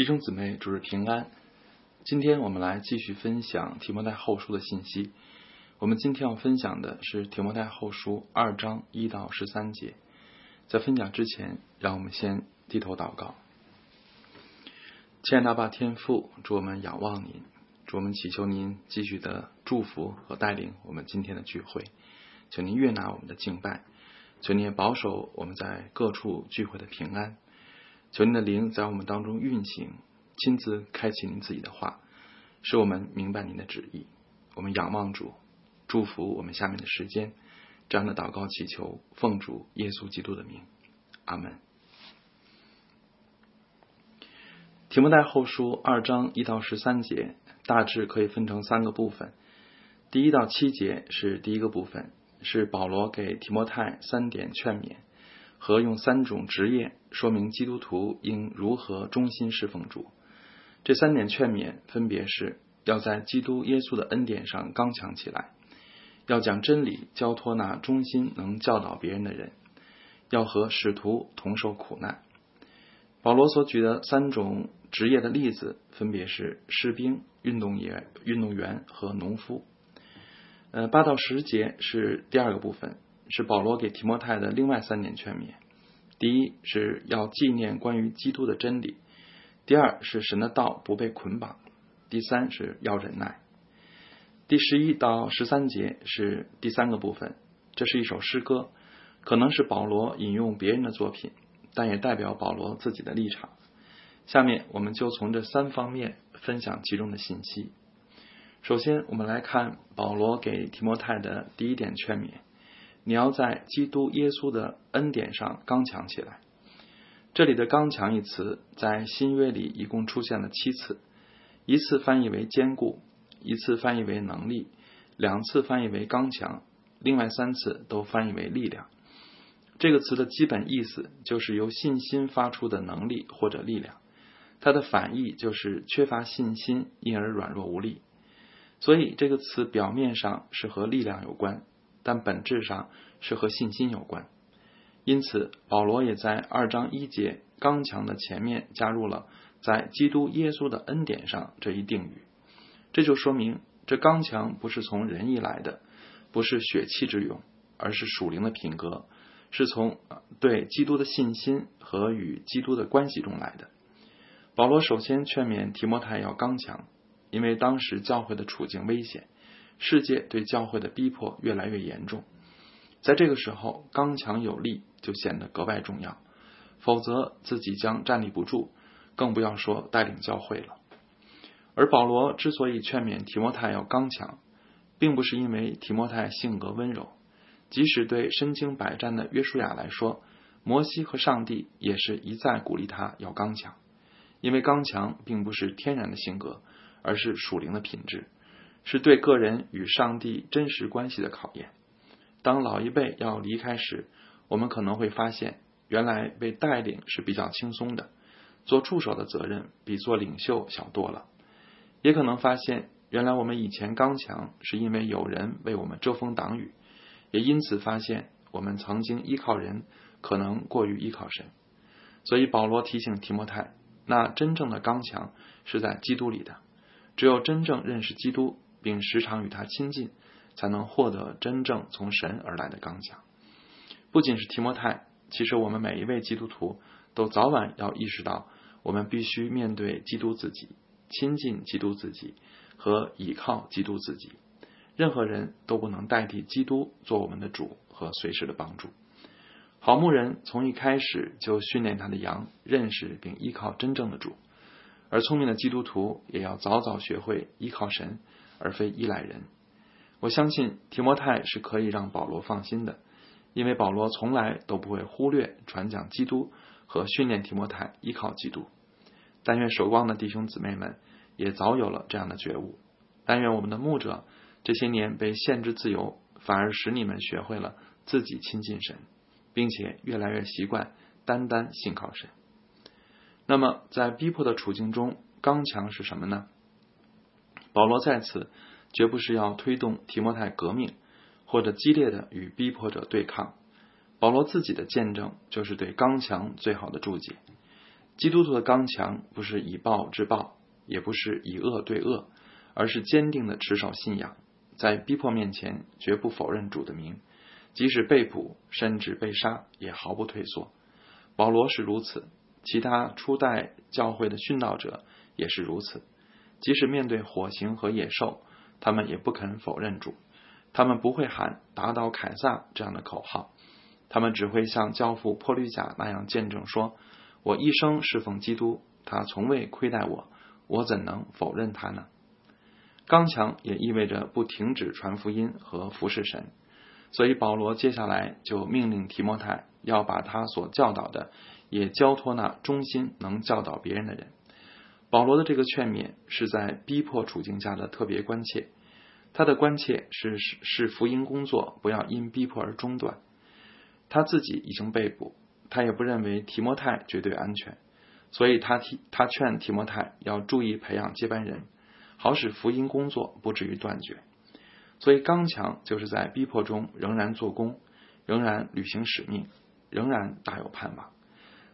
弟兄姊妹，主日平安。今天我们来继续分享提摩太后书的信息。我们今天要分享的是提摩太后书二章一到十三节。在分享之前，让我们先低头祷告。亲爱的爸天父，祝我们仰望您，祝我们祈求您继续的祝福和带领我们今天的聚会。求您悦纳我们的敬拜，求您保守我们在各处聚会的平安。求您的灵在我们当中运行，亲自开启您自己的话，使我们明白您的旨意。我们仰望主，祝福我们下面的时间。这样的祷告祈求，奉主耶稣基督的名，阿门。提摩太后书二章一到十三节，大致可以分成三个部分。第一到七节是第一个部分，是保罗给提摩太三点劝勉。和用三种职业说明基督徒应如何忠心侍奉主。这三点劝勉分别是：要在基督耶稣的恩典上刚强起来；要将真理交托那忠心能教导别人的人；要和使徒同受苦难。保罗所举的三种职业的例子分别是士兵、运动员、运动员和农夫。呃，八到十节是第二个部分。是保罗给提摩太的另外三点劝勉：第一是要纪念关于基督的真理；第二是神的道不被捆绑；第三是要忍耐。第十一到十三节是第三个部分，这是一首诗歌，可能是保罗引用别人的作品，但也代表保罗自己的立场。下面我们就从这三方面分享其中的信息。首先，我们来看保罗给提摩太的第一点劝勉。你要在基督耶稣的恩典上刚强起来。这里的“刚强”一词在新约里一共出现了七次，一次翻译为坚固，一次翻译为能力，两次翻译为刚强，另外三次都翻译为力量。这个词的基本意思就是由信心发出的能力或者力量，它的反义就是缺乏信心因而软弱无力。所以这个词表面上是和力量有关。但本质上是和信心有关，因此保罗也在二章一节“刚强”的前面加入了“在基督耶稣的恩典上”这一定语。这就说明，这刚强不是从人意来的，不是血气之勇，而是属灵的品格，是从对基督的信心和与基督的关系中来的。保罗首先劝勉提摩太要刚强，因为当时教会的处境危险。世界对教会的逼迫越来越严重，在这个时候，刚强有力就显得格外重要，否则自己将站立不住，更不要说带领教会了。而保罗之所以劝勉提摩太要刚强，并不是因为提摩太性格温柔，即使对身经百战的约书亚来说，摩西和上帝也是一再鼓励他要刚强，因为刚强并不是天然的性格，而是属灵的品质。是对个人与上帝真实关系的考验。当老一辈要离开时，我们可能会发现，原来被带领是比较轻松的，做助手的责任比做领袖小多了。也可能发现，原来我们以前刚强是因为有人为我们遮风挡雨，也因此发现我们曾经依靠人可能过于依靠神。所以保罗提醒提摩太，那真正的刚强是在基督里的，只有真正认识基督。并时常与他亲近，才能获得真正从神而来的刚强。不仅是提摩太，其实我们每一位基督徒都早晚要意识到，我们必须面对基督自己，亲近基督自己和倚靠基督自己。任何人都不能代替基督做我们的主和随时的帮助。好牧人从一开始就训练他的羊认识并依靠真正的主，而聪明的基督徒也要早早学会依靠神。而非依赖人，我相信提摩太是可以让保罗放心的，因为保罗从来都不会忽略传讲基督和训练提摩太依靠基督。但愿守望的弟兄姊妹们也早有了这样的觉悟。但愿我们的牧者这些年被限制自由，反而使你们学会了自己亲近神，并且越来越习惯单单信靠神。那么，在逼迫的处境中，刚强是什么呢？保罗在此绝不是要推动提摩太革命，或者激烈的与逼迫者对抗。保罗自己的见证就是对刚强最好的注解。基督徒的刚强不是以暴制暴，也不是以恶对恶，而是坚定的持守信仰，在逼迫面前绝不否认主的名，即使被捕甚至被杀，也毫不退缩。保罗是如此，其他初代教会的殉道者也是如此。即使面对火刑和野兽，他们也不肯否认主。他们不会喊“打倒凯撒”这样的口号，他们只会像教父破律甲那样见证说：“我一生侍奉基督，他从未亏待我，我怎能否认他呢？”刚强也意味着不停止传福音和服侍神，所以保罗接下来就命令提摩太要把他所教导的也交托那忠心能教导别人的人。保罗的这个劝勉是在逼迫处境下的特别关切。他的关切是是是福音工作不要因逼迫而中断。他自己已经被捕，他也不认为提摩太绝对安全，所以他提他劝提摩太要注意培养接班人，好使福音工作不至于断绝。所以刚强就是在逼迫中仍然做工，仍然履行使命，仍然大有盼望。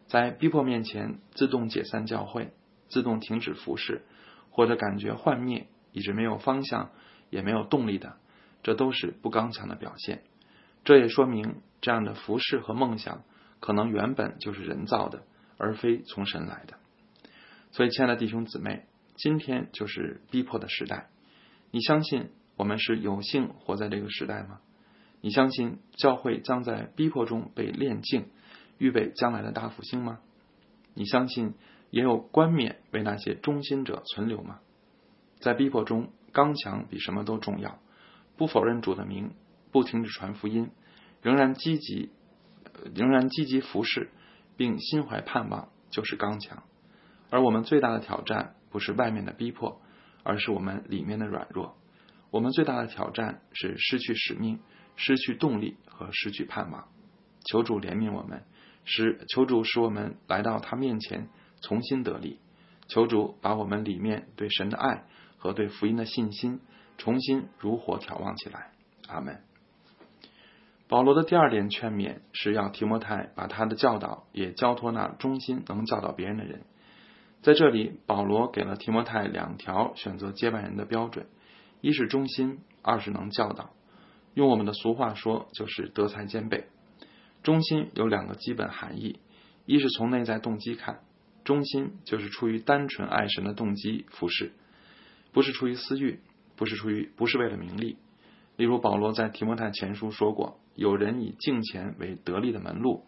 在逼迫面前自动解散教会，自动停止服侍，或者感觉幻灭，一直没有方向。也没有动力的，这都是不刚强的表现。这也说明这样的服饰和梦想可能原本就是人造的，而非从神来的。所以，亲爱的弟兄姊妹，今天就是逼迫的时代。你相信我们是有幸活在这个时代吗？你相信教会将在逼迫中被炼净，预备将来的大复兴吗？你相信也有冠冕为那些忠心者存留吗？在逼迫中。刚强比什么都重要，不否认主的名，不停止传福音，仍然积极，仍然积极服侍，并心怀盼望，就是刚强。而我们最大的挑战不是外面的逼迫，而是我们里面的软弱。我们最大的挑战是失去使命、失去动力和失去盼望。求主怜悯我们，使求主使我们来到他面前重新得力。求主把我们里面对神的爱。和对福音的信心重新如火挑旺起来。阿门。保罗的第二点劝勉是要提摩太把他的教导也交托那忠心能教导别人的人。在这里，保罗给了提摩太两条选择接班人的标准：一是忠心，二是能教导。用我们的俗话说，就是德才兼备。忠心有两个基本含义：一是从内在动机看，忠心就是出于单纯爱神的动机服侍。不是出于私欲，不是出于，不是为了名利。例如，保罗在提摩太前书说过，有人以敬钱为得利的门路；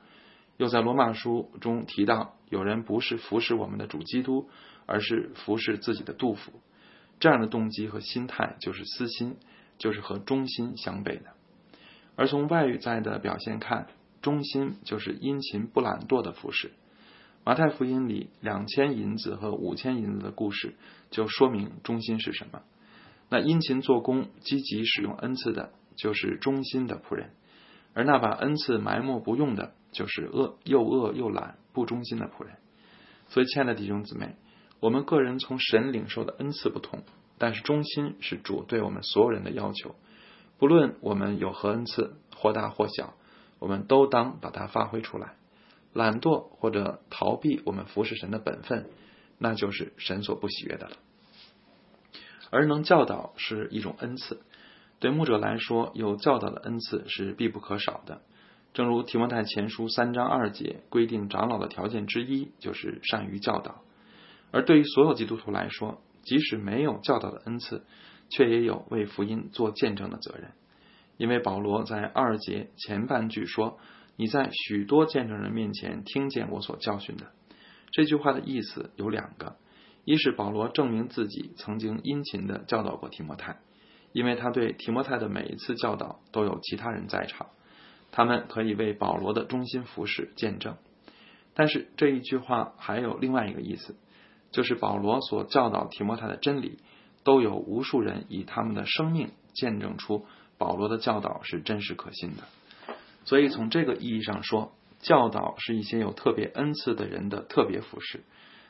又在罗马书中提到，有人不是服侍我们的主基督，而是服侍自己的杜甫。这样的动机和心态就是私心，就是和忠心相悖的。而从外在的表现看，忠心就是殷勤不懒惰的服侍。马太福音里两千银子和五千银子的故事，就说明忠心是什么。那殷勤做工、积极使用恩赐的，就是忠心的仆人；而那把恩赐埋没不用的，就是恶又恶又懒、不忠心的仆人。所以，亲爱的弟兄姊妹，我们个人从神领受的恩赐不同，但是忠心是主对我们所有人的要求。不论我们有何恩赐，或大或小，我们都当把它发挥出来。懒惰或者逃避我们服侍神的本分，那就是神所不喜悦的了。而能教导是一种恩赐，对牧者来说，有教导的恩赐是必不可少的。正如提摩太前书三章二节规定，长老的条件之一就是善于教导。而对于所有基督徒来说，即使没有教导的恩赐，却也有为福音做见证的责任。因为保罗在二节前半句说。你在许多见证人面前听见我所教训的这句话的意思有两个：一是保罗证明自己曾经殷勤的教导过提摩太，因为他对提摩太的每一次教导都有其他人在场，他们可以为保罗的忠心服侍见证。但是这一句话还有另外一个意思，就是保罗所教导提摩太的真理，都有无数人以他们的生命见证出保罗的教导是真实可信的。所以，从这个意义上说，教导是一些有特别恩赐的人的特别服饰，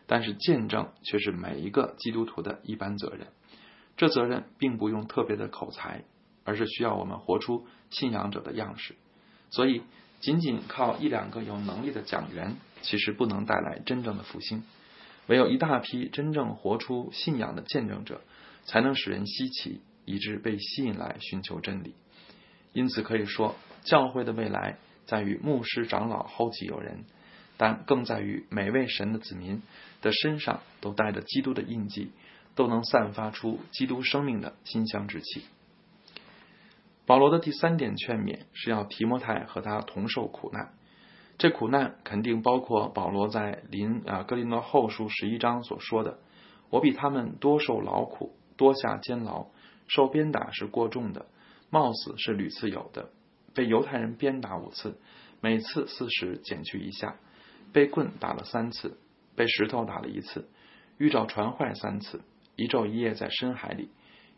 但是见证却是每一个基督徒的一般责任。这责任并不用特别的口才，而是需要我们活出信仰者的样式。所以，仅仅靠一两个有能力的讲员其实不能带来真正的复兴。唯有一大批真正活出信仰的见证者，才能使人稀奇，以致被吸引来寻求真理。因此可以说，教会的未来在于牧师、长老后继有人，但更在于每位神的子民的身上都带着基督的印记，都能散发出基督生命的馨香之气。保罗的第三点劝勉是要提摩太和他同受苦难。这苦难肯定包括保罗在林啊格林诺后书十一章所说的：“我比他们多受劳苦，多下监牢，受鞭打是过重的，冒死是屡次有的，被犹太人鞭打五次，每次四十减去一下，被棍打了三次，被石头打了一次，遇着船坏三次，一昼一夜在深海里，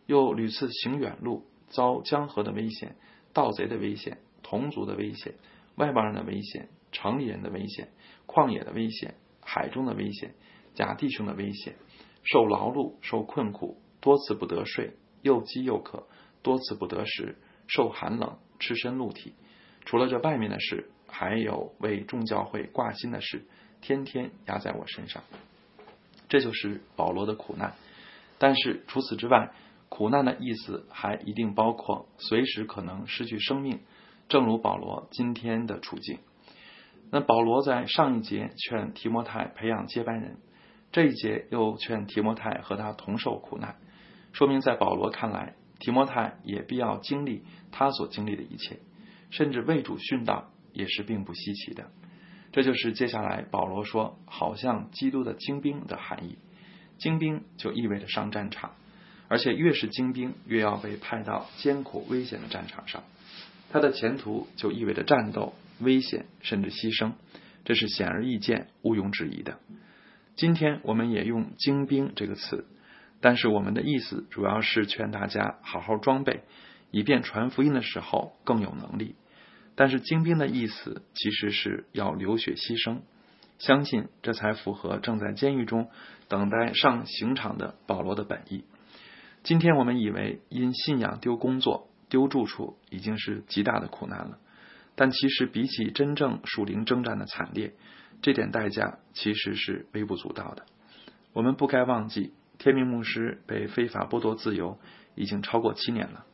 又屡次行远路，遭江河的危险，盗贼的危险，同族的危险，外邦人的危险。”城里人的危险，旷野的危险，海中的危险，假弟兄的危险，受劳碌，受困苦，多次不得睡，又饥又渴，多次不得食，受寒冷，赤身露体。除了这外面的事，还有为众教会挂心的事，天天压在我身上。这就是保罗的苦难。但是除此之外，苦难的意思还一定包括随时可能失去生命，正如保罗今天的处境。那保罗在上一节劝提摩太培养接班人，这一节又劝提摩太和他同受苦难，说明在保罗看来，提摩太也必要经历他所经历的一切，甚至为主殉道也是并不稀奇的。这就是接下来保罗说“好像基督的精兵”的含义。精兵就意味着上战场，而且越是精兵，越要被派到艰苦危险的战场上，他的前途就意味着战斗。危险甚至牺牲，这是显而易见、毋庸置疑的。今天我们也用“精兵”这个词，但是我们的意思主要是劝大家好好装备，以便传福音的时候更有能力。但是“精兵”的意思其实是要流血牺牲，相信这才符合正在监狱中等待上刑场的保罗的本意。今天我们以为因信仰丢工作、丢住处已经是极大的苦难了。但其实比起真正属灵征战的惨烈，这点代价其实是微不足道的。我们不该忘记，天命牧师被非法剥夺自由已经超过七年了。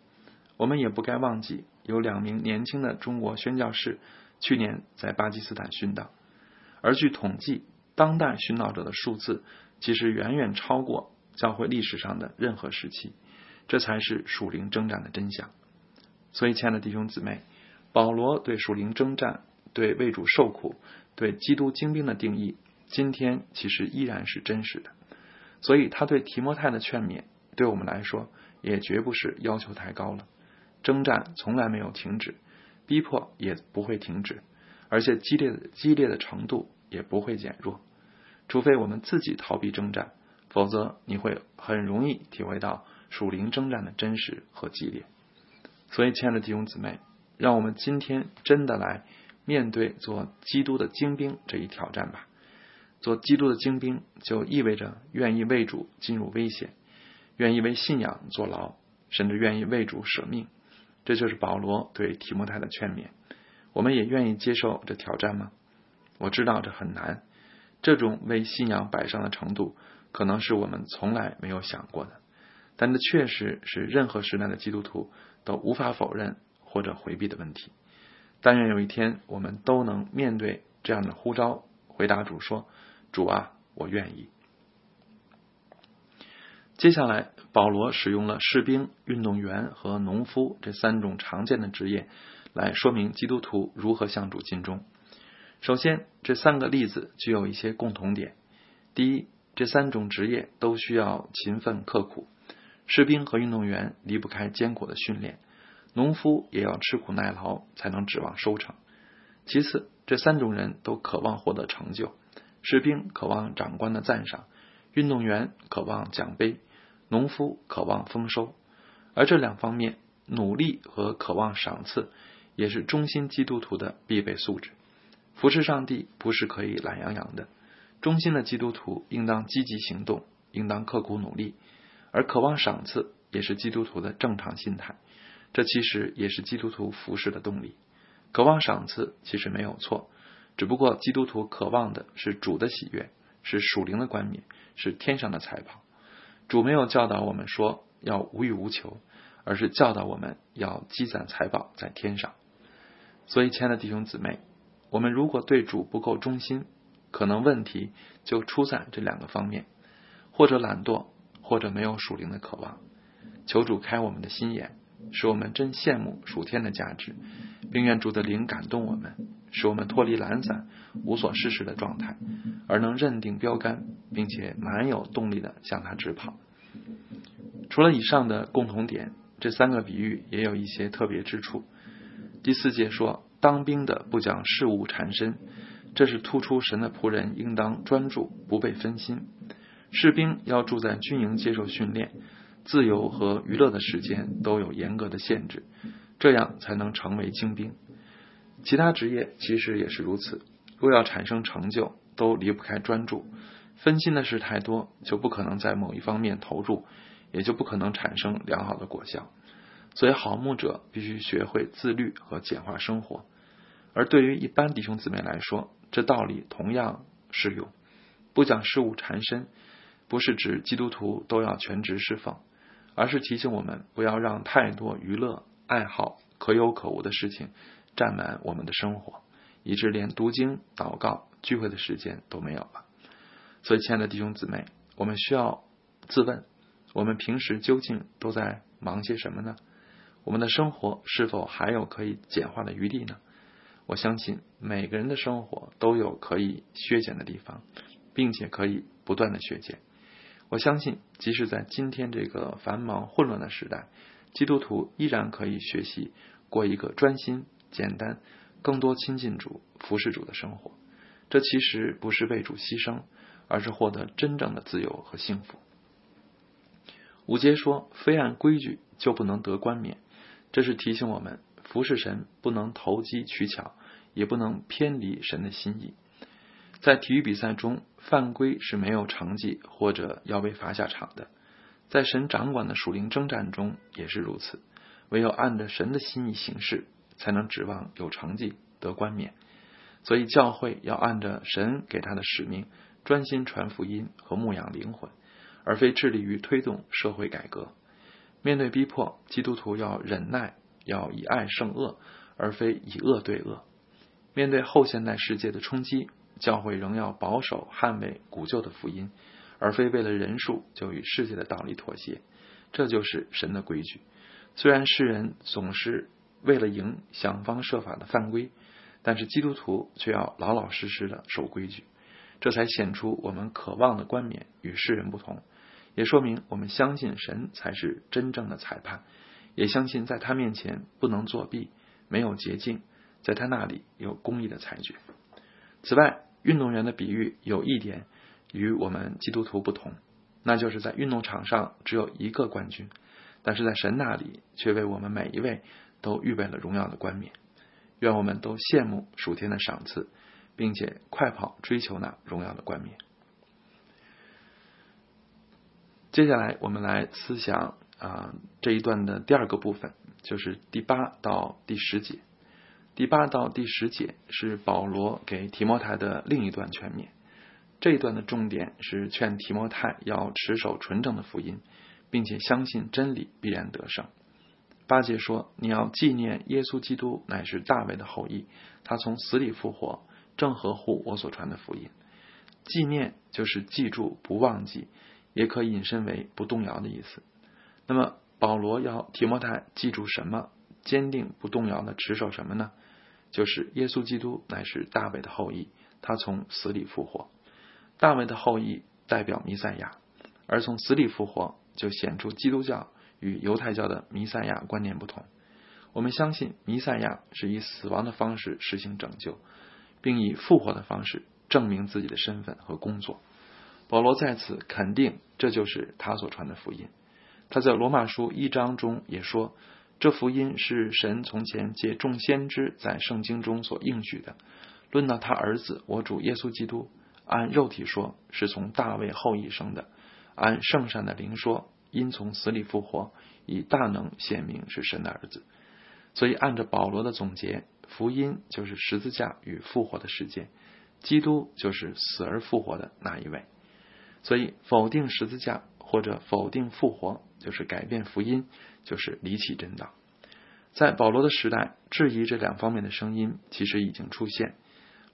我们也不该忘记，有两名年轻的中国宣教士去年在巴基斯坦殉道。而据统计，当代殉道者的数字其实远远超过教会历史上的任何时期。这才是属灵征战的真相。所以，亲爱的弟兄姊妹。保罗对属灵征战、对为主受苦、对基督精兵的定义，今天其实依然是真实的。所以他对提摩太的劝勉，对我们来说也绝不是要求太高了。征战从来没有停止，逼迫也不会停止，而且激烈的激烈的程度也不会减弱。除非我们自己逃避征战，否则你会很容易体会到属灵征战的真实和激烈。所以，亲爱的弟兄姊妹。让我们今天真的来面对做基督的精兵这一挑战吧。做基督的精兵，就意味着愿意为主进入危险，愿意为信仰坐牢，甚至愿意为主舍命。这就是保罗对提摩太的劝勉。我们也愿意接受这挑战吗？我知道这很难。这种为信仰摆上的程度，可能是我们从来没有想过的。但这确实是任何时代的基督徒都无法否认。或者回避的问题，但愿有一天我们都能面对这样的呼召，回答主说：“主啊，我愿意。”接下来，保罗使用了士兵、运动员和农夫这三种常见的职业，来说明基督徒如何向主尽忠。首先，这三个例子具有一些共同点：第一，这三种职业都需要勤奋刻苦，士兵和运动员离不开艰苦的训练。农夫也要吃苦耐劳，才能指望收成。其次，这三种人都渴望获得成就：士兵渴望长官的赞赏，运动员渴望奖杯，农夫渴望丰收。而这两方面，努力和渴望赏赐，也是忠心基督徒的必备素质。服侍上帝不是可以懒洋洋的，忠心的基督徒应当积极行动，应当刻苦努力。而渴望赏赐，也是基督徒的正常心态。这其实也是基督徒服侍的动力。渴望赏赐其实没有错，只不过基督徒渴望的是主的喜悦，是属灵的冠冕，是天上的财宝。主没有教导我们说要无欲无求，而是教导我们要积攒财宝在天上。所以，亲爱的弟兄姊妹，我们如果对主不够忠心，可能问题就出在这两个方面：或者懒惰，或者没有属灵的渴望。求主开我们的心眼，使我们真羡慕属天的价值，并愿主的灵感动我们，使我们脱离懒散、无所事事的状态，而能认定标杆，并且蛮有动力的向他直跑。除了以上的共同点，这三个比喻也有一些特别之处。第四节说，当兵的不讲事物缠身，这是突出神的仆人应当专注，不被分心。士兵要住在军营接受训练，自由和娱乐的时间都有严格的限制，这样才能成为精兵。其他职业其实也是如此，若要产生成就，都离不开专注。分心的事太多，就不可能在某一方面投入，也就不可能产生良好的果效。所以，好牧者必须学会自律和简化生活。而对于一般弟兄姊妹来说，这道理同样适用。不讲事物缠身，不是指基督徒都要全职侍奉，而是提醒我们不要让太多娱乐、爱好、可有可无的事情占满我们的生活，以致连读经、祷告、聚会的时间都没有了。所以，亲爱的弟兄姊妹，我们需要自问：我们平时究竟都在忙些什么呢？我们的生活是否还有可以简化的余地呢？我相信每个人的生活都有可以削减的地方，并且可以不断的削减。我相信，即使在今天这个繁忙混乱的时代，基督徒依然可以学习过一个专心、简单、更多亲近主、服侍主的生活。这其实不是为主牺牲，而是获得真正的自由和幸福。五节说：“非按规矩就不能得冠冕。”这是提醒我们，服侍神不能投机取巧，也不能偏离神的心意。在体育比赛中，犯规是没有成绩或者要被罚下场的。在神掌管的属灵征战中也是如此。唯有按着神的心意行事，才能指望有成绩得冠冕。所以，教会要按着神给他的使命，专心传福音和牧养灵魂，而非致力于推动社会改革。面对逼迫，基督徒要忍耐，要以爱胜恶，而非以恶对恶。面对后现代世界的冲击，教会仍要保守捍卫古旧的福音，而非为了人数就与世界的道理妥协。这就是神的规矩。虽然世人总是为了赢想方设法的犯规，但是基督徒却要老老实实的守规矩，这才显出我们渴望的冠冕与世人不同。也说明我们相信神才是真正的裁判，也相信在他面前不能作弊，没有捷径，在他那里有公义的裁决。此外，运动员的比喻有一点与我们基督徒不同，那就是在运动场上只有一个冠军，但是在神那里却为我们每一位都预备了荣耀的冠冕。愿我们都羡慕属天的赏赐，并且快跑追求那荣耀的冠冕。接下来，我们来思想啊这一段的第二个部分，就是第八到第十节。第八到第十节是保罗给提摩太的另一段劝勉。这一段的重点是劝提摩太要持守纯正的福音，并且相信真理必然得胜。八节说：“你要纪念耶稣基督乃是大卫的后裔，他从死里复活，正合乎我所传的福音。纪念就是记住，不忘记。”也可引申为不动摇的意思。那么保罗要提摩太记住什么？坚定不动摇的持守什么呢？就是耶稣基督乃是大卫的后裔，他从死里复活。大卫的后裔代表弥赛亚，而从死里复活就显出基督教与犹太教的弥赛亚观念不同。我们相信弥赛亚是以死亡的方式实行拯救，并以复活的方式证明自己的身份和工作。保罗在此肯定，这就是他所传的福音。他在罗马书一章中也说，这福音是神从前借众先知在圣经中所应许的。论到他儿子我主耶稣基督，按肉体说是从大卫后裔生的；按圣善的灵说，因从死里复活，以大能显明是神的儿子。所以按照保罗的总结，福音就是十字架与复活的世界，基督就是死而复活的那一位。所以否定十字架或者否定复活，就是改变福音，就是离奇真道。在保罗的时代，质疑这两方面的声音其实已经出现。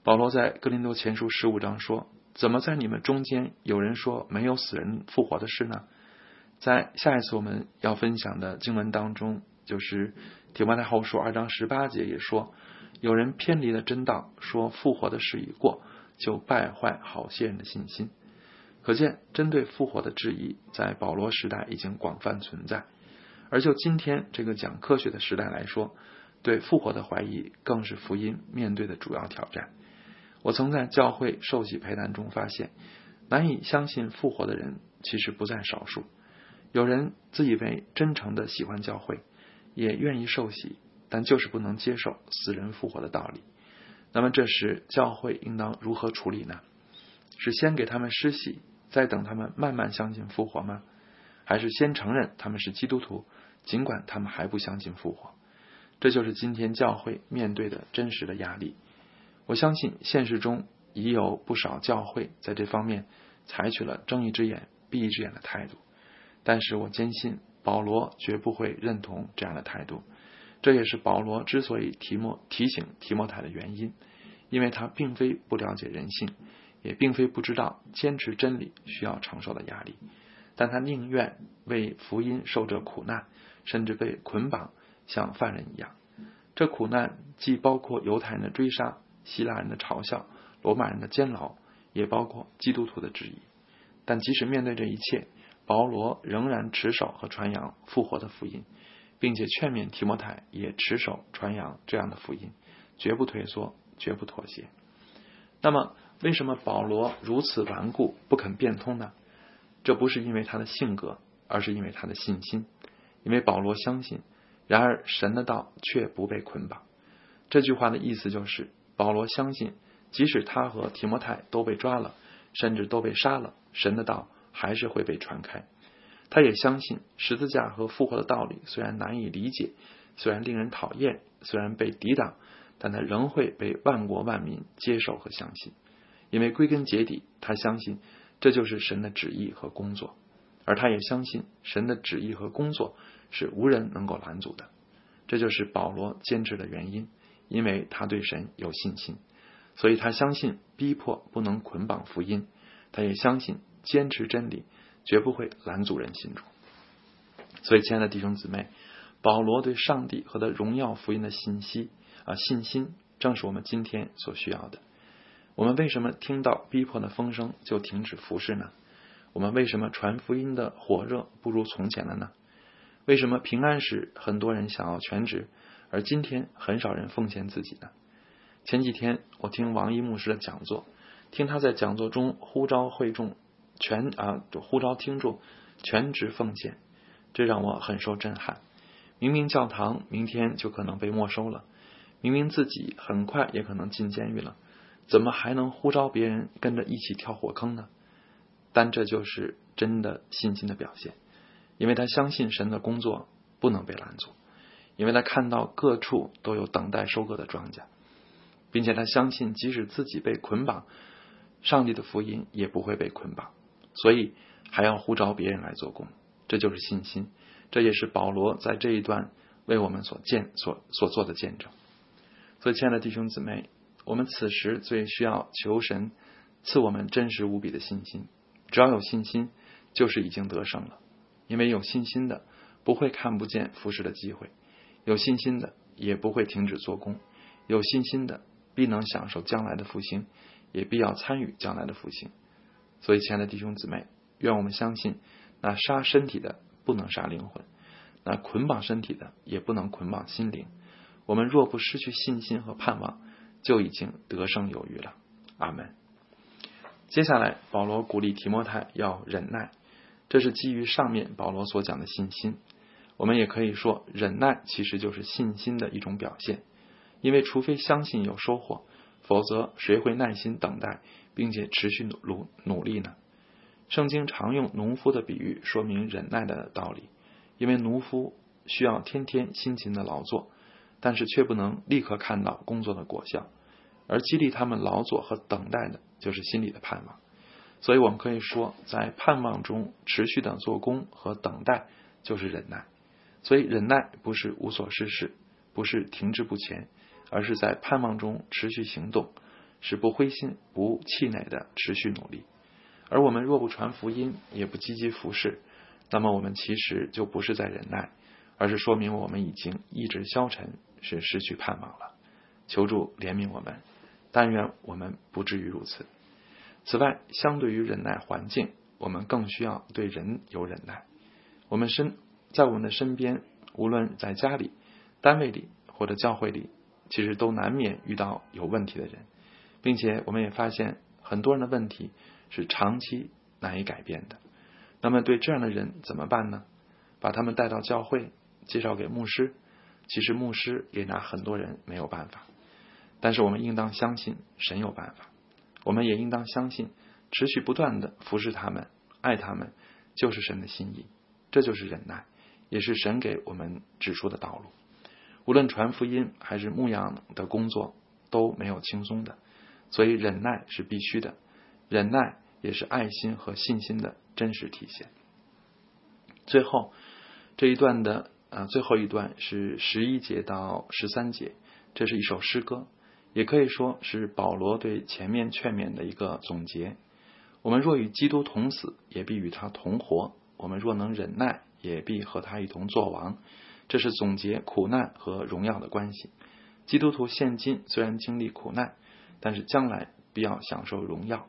保罗在哥林多前书十五章说：“怎么在你们中间有人说没有死人复活的事呢？”在下一次我们要分享的经文当中，就是提摩太后书二章十八节也说：“有人偏离了真道，说复活的事已过，就败坏好些人的信心。”可见，针对复活的质疑，在保罗时代已经广泛存在。而就今天这个讲科学的时代来说，对复活的怀疑更是福音面对的主要挑战。我曾在教会受洗陪谈中发现，难以相信复活的人其实不在少数。有人自以为真诚的喜欢教会，也愿意受洗，但就是不能接受死人复活的道理。那么这时教会应当如何处理呢？是先给他们施洗，再等他们慢慢相信复活吗？还是先承认他们是基督徒，尽管他们还不相信复活？这就是今天教会面对的真实的压力。我相信现实中已有不少教会在这方面采取了睁一只眼闭一只眼的态度，但是我坚信保罗绝不会认同这样的态度。这也是保罗之所以提莫提醒提莫泰的原因，因为他并非不了解人性，也并非不知道坚持真理需要承受的压力，但他宁愿为福音受着苦难，甚至被捆绑，像犯人一样。这苦难既包括犹太人的追杀。希腊人的嘲笑，罗马人的监牢，也包括基督徒的质疑。但即使面对这一切，保罗仍然持守和传扬复活的福音，并且劝勉提摩太也持守传扬这样的福音，绝不退缩，绝不妥协。那么，为什么保罗如此顽固，不肯变通呢？这不是因为他的性格，而是因为他的信心。因为保罗相信，然而神的道却不被捆绑。这句话的意思就是。保罗相信，即使他和提摩太都被抓了，甚至都被杀了，神的道还是会被传开。他也相信十字架和复活的道理虽然难以理解，虽然令人讨厌，虽然被抵挡，但他仍会被万国万民接受和相信。因为归根结底，他相信这就是神的旨意和工作，而他也相信神的旨意和工作是无人能够拦阻的。这就是保罗坚持的原因。因为他对神有信心，所以他相信逼迫不能捆绑福音，他也相信坚持真理绝不会拦阻人心中。所以，亲爱的弟兄姊妹，保罗对上帝和他荣耀福音的信息啊信心，正是我们今天所需要的。我们为什么听到逼迫的风声就停止服侍呢？我们为什么传福音的火热不如从前了呢？为什么平安时很多人想要全职？而今天很少人奉献自己呢。前几天我听王一牧师的讲座，听他在讲座中呼召会众全啊呼召听众全职奉献，这让我很受震撼。明明教堂明天就可能被没收了，明明自己很快也可能进监狱了，怎么还能呼召别人跟着一起跳火坑呢？但这就是真的信心的表现，因为他相信神的工作不能被拦阻。因为他看到各处都有等待收割的庄稼，并且他相信，即使自己被捆绑，上帝的福音也不会被捆绑，所以还要呼召别人来做工。这就是信心，这也是保罗在这一段为我们所见所所做的见证。所以，亲爱的弟兄姊妹，我们此时最需要求神赐我们真实无比的信心。只要有信心，就是已经得胜了。因为有信心的不会看不见服侍的机会。有信心的也不会停止做工，有信心的必能享受将来的复兴，也必要参与将来的复兴。所以，亲爱的弟兄姊妹，愿我们相信，那杀身体的不能杀灵魂，那捆绑身体的也不能捆绑心灵。我们若不失去信心和盼望，就已经得胜有余了。阿门。接下来，保罗鼓励提摩太要忍耐，这是基于上面保罗所讲的信心。我们也可以说，忍耐其实就是信心的一种表现，因为除非相信有收获，否则谁会耐心等待，并且持续努努努力呢？圣经常用农夫的比喻说明忍耐的道理，因为农夫需要天天辛勤的劳作，但是却不能立刻看到工作的果效，而激励他们劳作和等待的，就是心里的盼望。所以我们可以说，在盼望中持续的做工和等待，就是忍耐。所以忍耐不是无所事事，不是停滞不前，而是在盼望中持续行动，是不灰心、不气馁的持续努力。而我们若不传福音，也不积极服侍，那么我们其实就不是在忍耐，而是说明我们已经意志消沉，是失去盼望了。求助怜悯我们，但愿我们不至于如此。此外，相对于忍耐环境，我们更需要对人有忍耐。我们身在我们的身边，无论在家里、单位里或者教会里，其实都难免遇到有问题的人，并且我们也发现很多人的问题是长期难以改变的。那么，对这样的人怎么办呢？把他们带到教会，介绍给牧师。其实牧师也拿很多人没有办法，但是我们应当相信神有办法。我们也应当相信，持续不断的服侍他们、爱他们，就是神的心意。这就是忍耐，也是神给我们指出的道路。无论传福音还是牧养的工作，都没有轻松的，所以忍耐是必须的。忍耐也是爱心和信心的真实体现。最后这一段的啊，最后一段是十一节到十三节，这是一首诗歌。也可以说是保罗对前面劝勉的一个总结。我们若与基督同死，也必与他同活；我们若能忍耐，也必和他一同作王。这是总结苦难和荣耀的关系。基督徒现今虽然经历苦难，但是将来必要享受荣耀，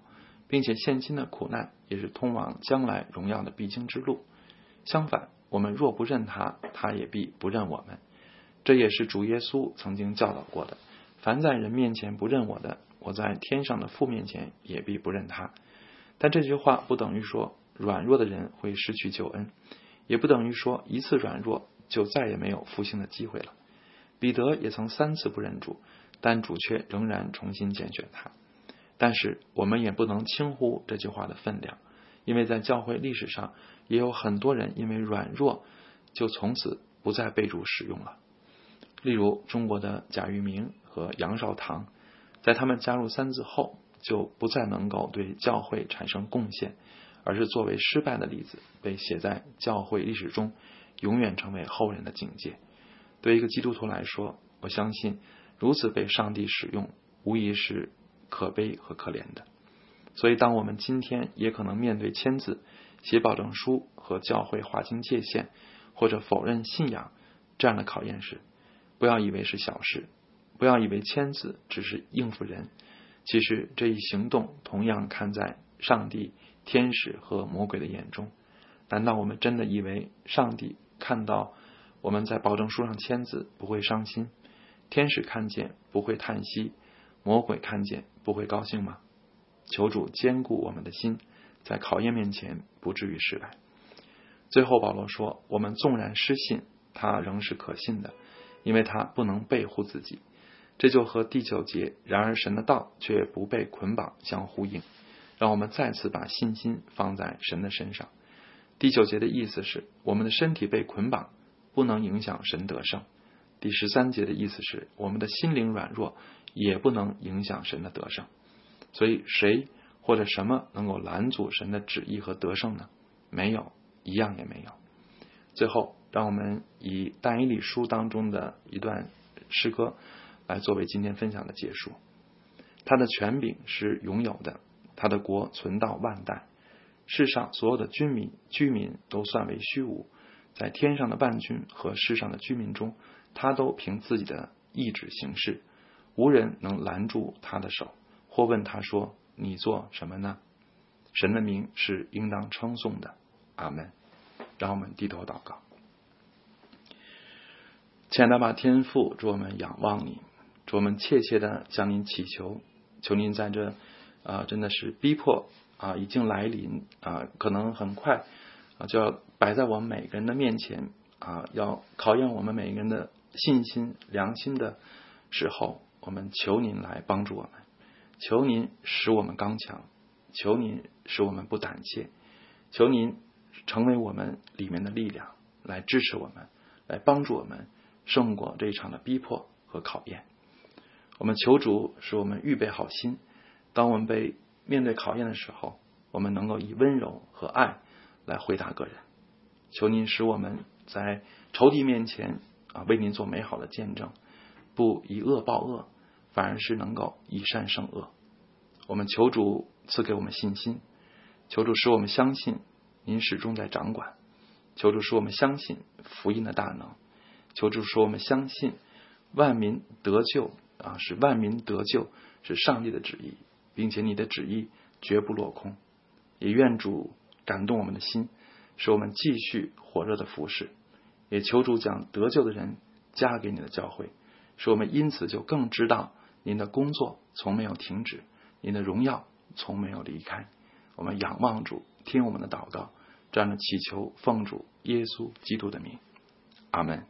并且现今的苦难也是通往将来荣耀的必经之路。相反，我们若不认他，他也必不认我们。这也是主耶稣曾经教导过的。凡在人面前不认我的，我在天上的父面前也必不认他。但这句话不等于说软弱的人会失去救恩，也不等于说一次软弱就再也没有复兴的机会了。彼得也曾三次不认主，但主却仍然重新拣选他。但是我们也不能轻忽这句话的分量，因为在教会历史上也有很多人因为软弱就从此不再被主使用了。例如中国的贾玉明和杨绍堂，在他们加入三字后，就不再能够对教会产生贡献，而是作为失败的例子被写在教会历史中，永远成为后人的警戒。对一个基督徒来说，我相信如此被上帝使用，无疑是可悲和可怜的。所以，当我们今天也可能面对签字、写保证书和教会划清界限，或者否认信仰这样的考验时，不要以为是小事，不要以为签字只是应付人。其实这一行动同样看在上帝、天使和魔鬼的眼中。难道我们真的以为上帝看到我们在保证书上签字不会伤心？天使看见不会叹息？魔鬼看见不会高兴吗？求主坚固我们的心，在考验面前不至于失败。最后，保罗说：“我们纵然失信，他仍是可信的。”因为他不能背护自己，这就和第九节“然而神的道却不被捆绑”相呼应。让我们再次把信心放在神的身上。第九节的意思是，我们的身体被捆绑，不能影响神得胜；第十三节的意思是，我们的心灵软弱，也不能影响神的得胜。所以，谁或者什么能够拦阻神的旨意和得胜呢？没有，一样也没有。最后。让我们以《但以理书》当中的一段诗歌来作为今天分享的结束。他的权柄是永有的，他的国存到万代。世上所有的居民居民都算为虚无，在天上的万军和世上的居民中，他都凭自己的意志行事，无人能拦住他的手，或问他说：“你做什么呢？”神的名是应当称颂的。阿门。让我们低头祷告。亲爱的吧，天父，祝我们仰望你，我们切切的向您祈求，求您在这啊，真的是逼迫啊，已经来临啊，可能很快啊，就要摆在我们每个人的面前啊，要考验我们每个人的信心、良心的时候，我们求您来帮助我们，求您使我们刚强，求您使我们不胆怯，求您成为我们里面的力量，来支持我们，来帮助我们。胜过这一场的逼迫和考验。我们求主使我们预备好心，当我们被面对考验的时候，我们能够以温柔和爱来回答个人。求您使我们在仇敌面前啊，为您做美好的见证，不以恶报恶，反而是能够以善胜恶。我们求主赐给我们信心，求主使我们相信您始终在掌管，求主使我们相信福音的大能，求主使我们相信万民得救啊，使万民得救是上帝的旨意，并且你的旨意绝不落空。也愿主感动我们的心。使我们继续火热的服侍，也求主将得救的人加给你的教会，使我们因此就更知道您的工作从没有停止，您的荣耀从没有离开。我们仰望主，听我们的祷告，这样的祈求奉主耶稣基督的名，阿门。